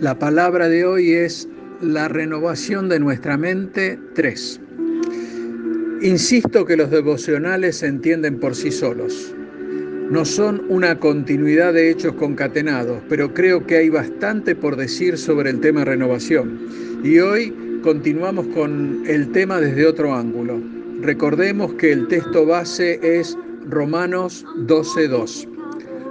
La palabra de hoy es la renovación de nuestra mente 3. Insisto que los devocionales se entienden por sí solos. No son una continuidad de hechos concatenados, pero creo que hay bastante por decir sobre el tema renovación. Y hoy continuamos con el tema desde otro ángulo. Recordemos que el texto base es Romanos 12.2.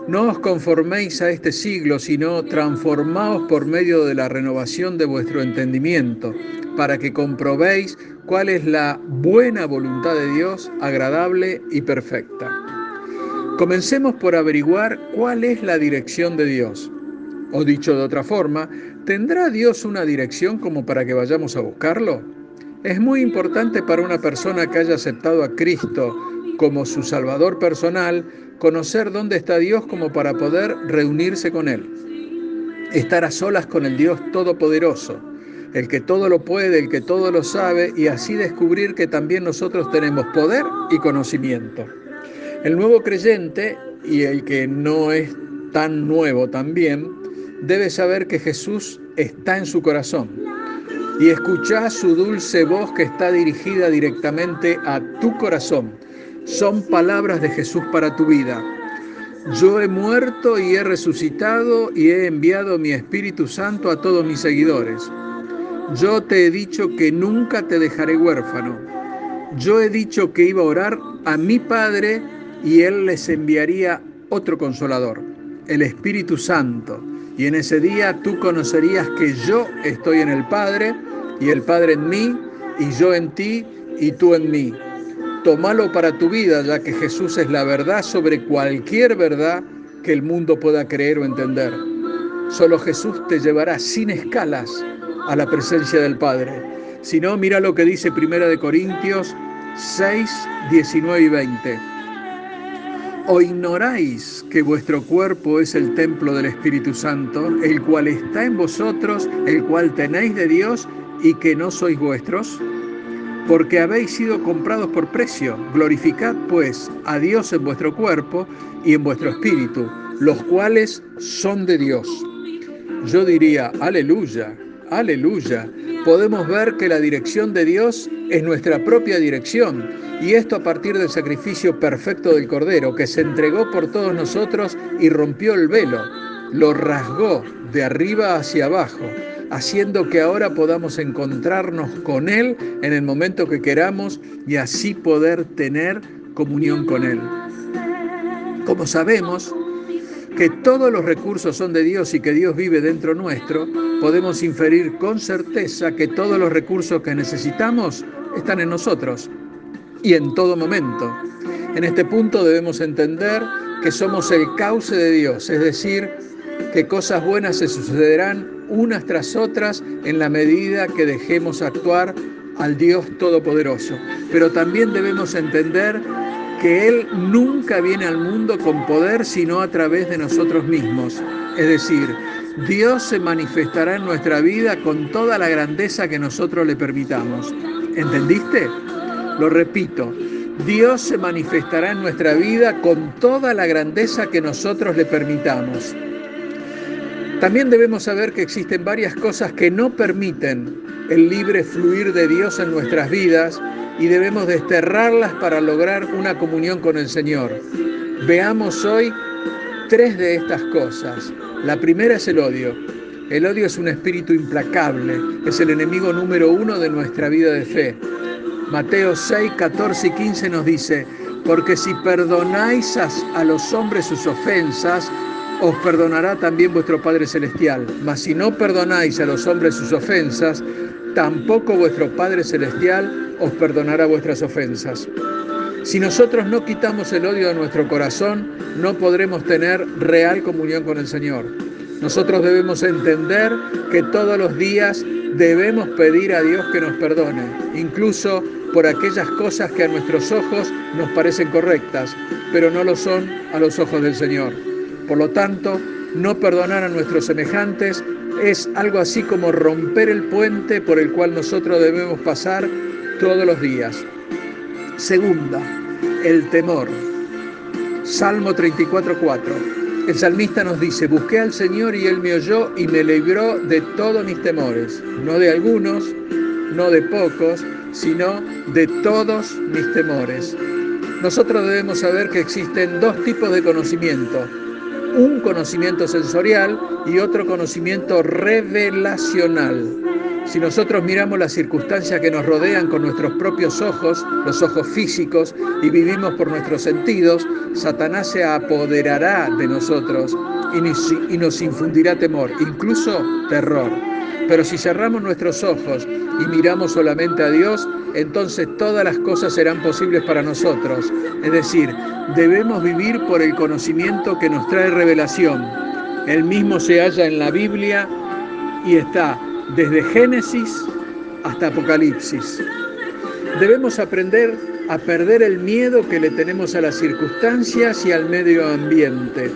No os conforméis a este siglo, sino transformaos por medio de la renovación de vuestro entendimiento, para que comprobéis cuál es la buena voluntad de Dios, agradable y perfecta. Comencemos por averiguar cuál es la dirección de Dios. O dicho de otra forma, ¿tendrá Dios una dirección como para que vayamos a buscarlo? Es muy importante para una persona que haya aceptado a Cristo como su Salvador personal conocer dónde está Dios como para poder reunirse con Él. Estar a solas con el Dios Todopoderoso, el que todo lo puede, el que todo lo sabe, y así descubrir que también nosotros tenemos poder y conocimiento. El nuevo creyente, y el que no es tan nuevo también, debe saber que Jesús está en su corazón y escuchar su dulce voz que está dirigida directamente a tu corazón son palabras de Jesús para tu vida. Yo he muerto y he resucitado y he enviado mi Espíritu Santo a todos mis seguidores. Yo te he dicho que nunca te dejaré huérfano. Yo he dicho que iba a orar a mi Padre y Él les enviaría otro consolador, el Espíritu Santo. Y en ese día tú conocerías que yo estoy en el Padre y el Padre en mí y yo en ti y tú en mí Tómalo para tu vida, ya que Jesús es la verdad sobre cualquier verdad que el mundo pueda creer o entender. Solo Jesús te llevará sin escalas a la presencia del Padre. Si no, mira lo que dice Primera de Corintios 6, 19 y 20. ¿O ignoráis que vuestro cuerpo es el templo del Espíritu Santo, el cual está en vosotros, el cual tenéis de Dios y que no sois vuestros? Porque habéis sido comprados por precio. Glorificad pues a Dios en vuestro cuerpo y en vuestro espíritu, los cuales son de Dios. Yo diría, aleluya, aleluya. Podemos ver que la dirección de Dios es nuestra propia dirección, y esto a partir del sacrificio perfecto del Cordero, que se entregó por todos nosotros y rompió el velo, lo rasgó de arriba hacia abajo haciendo que ahora podamos encontrarnos con Él en el momento que queramos y así poder tener comunión con Él. Como sabemos que todos los recursos son de Dios y que Dios vive dentro nuestro, podemos inferir con certeza que todos los recursos que necesitamos están en nosotros y en todo momento. En este punto debemos entender que somos el cauce de Dios, es decir, que cosas buenas se sucederán unas tras otras en la medida que dejemos actuar al Dios Todopoderoso. Pero también debemos entender que Él nunca viene al mundo con poder sino a través de nosotros mismos. Es decir, Dios se manifestará en nuestra vida con toda la grandeza que nosotros le permitamos. ¿Entendiste? Lo repito, Dios se manifestará en nuestra vida con toda la grandeza que nosotros le permitamos. También debemos saber que existen varias cosas que no permiten el libre fluir de Dios en nuestras vidas y debemos desterrarlas para lograr una comunión con el Señor. Veamos hoy tres de estas cosas. La primera es el odio. El odio es un espíritu implacable, es el enemigo número uno de nuestra vida de fe. Mateo 6, 14 y 15 nos dice, porque si perdonáis a los hombres sus ofensas, os perdonará también vuestro Padre Celestial. Mas si no perdonáis a los hombres sus ofensas, tampoco vuestro Padre Celestial os perdonará vuestras ofensas. Si nosotros no quitamos el odio de nuestro corazón, no podremos tener real comunión con el Señor. Nosotros debemos entender que todos los días debemos pedir a Dios que nos perdone, incluso por aquellas cosas que a nuestros ojos nos parecen correctas, pero no lo son a los ojos del Señor. Por lo tanto, no perdonar a nuestros semejantes es algo así como romper el puente por el cual nosotros debemos pasar todos los días. Segunda, el temor. Salmo 34.4. El salmista nos dice, busqué al Señor y Él me oyó y me libró de todos mis temores, no de algunos, no de pocos, sino de todos mis temores. Nosotros debemos saber que existen dos tipos de conocimiento, un conocimiento sensorial y otro conocimiento revelacional. Si nosotros miramos las circunstancias que nos rodean con nuestros propios ojos, los ojos físicos, y vivimos por nuestros sentidos, Satanás se apoderará de nosotros y nos infundirá temor, incluso terror. Pero si cerramos nuestros ojos y miramos solamente a Dios, entonces todas las cosas serán posibles para nosotros. Es decir, debemos vivir por el conocimiento que nos trae revelación. El mismo se halla en la Biblia y está desde Génesis hasta Apocalipsis. Debemos aprender a perder el miedo que le tenemos a las circunstancias y al medio ambiente.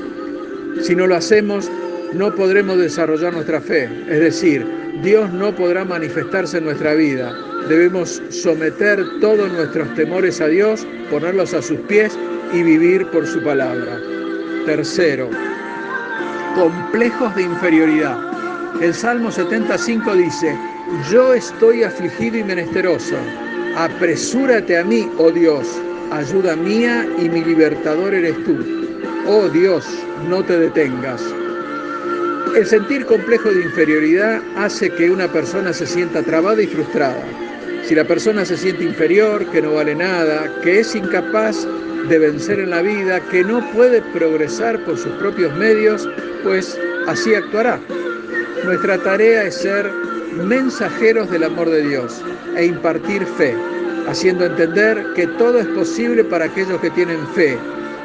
Si no lo hacemos, no podremos desarrollar nuestra fe, es decir, Dios no podrá manifestarse en nuestra vida. Debemos someter todos nuestros temores a Dios, ponerlos a sus pies y vivir por su palabra. Tercero, complejos de inferioridad. El Salmo 75 dice, yo estoy afligido y menesteroso. Apresúrate a mí, oh Dios, ayuda mía y mi libertador eres tú. Oh Dios, no te detengas. El sentir complejo de inferioridad hace que una persona se sienta trabada y frustrada. Si la persona se siente inferior, que no vale nada, que es incapaz de vencer en la vida, que no puede progresar por sus propios medios, pues así actuará. Nuestra tarea es ser mensajeros del amor de Dios e impartir fe, haciendo entender que todo es posible para aquellos que tienen fe.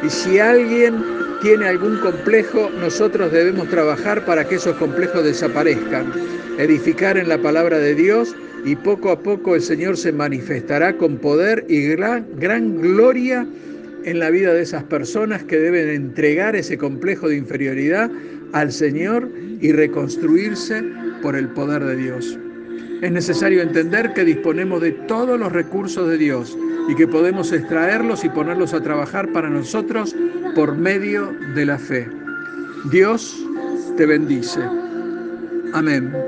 Y si alguien tiene algún complejo, nosotros debemos trabajar para que esos complejos desaparezcan, edificar en la palabra de Dios y poco a poco el Señor se manifestará con poder y gran, gran gloria en la vida de esas personas que deben entregar ese complejo de inferioridad al Señor y reconstruirse por el poder de Dios. Es necesario entender que disponemos de todos los recursos de Dios y que podemos extraerlos y ponerlos a trabajar para nosotros por medio de la fe. Dios te bendice. Amén.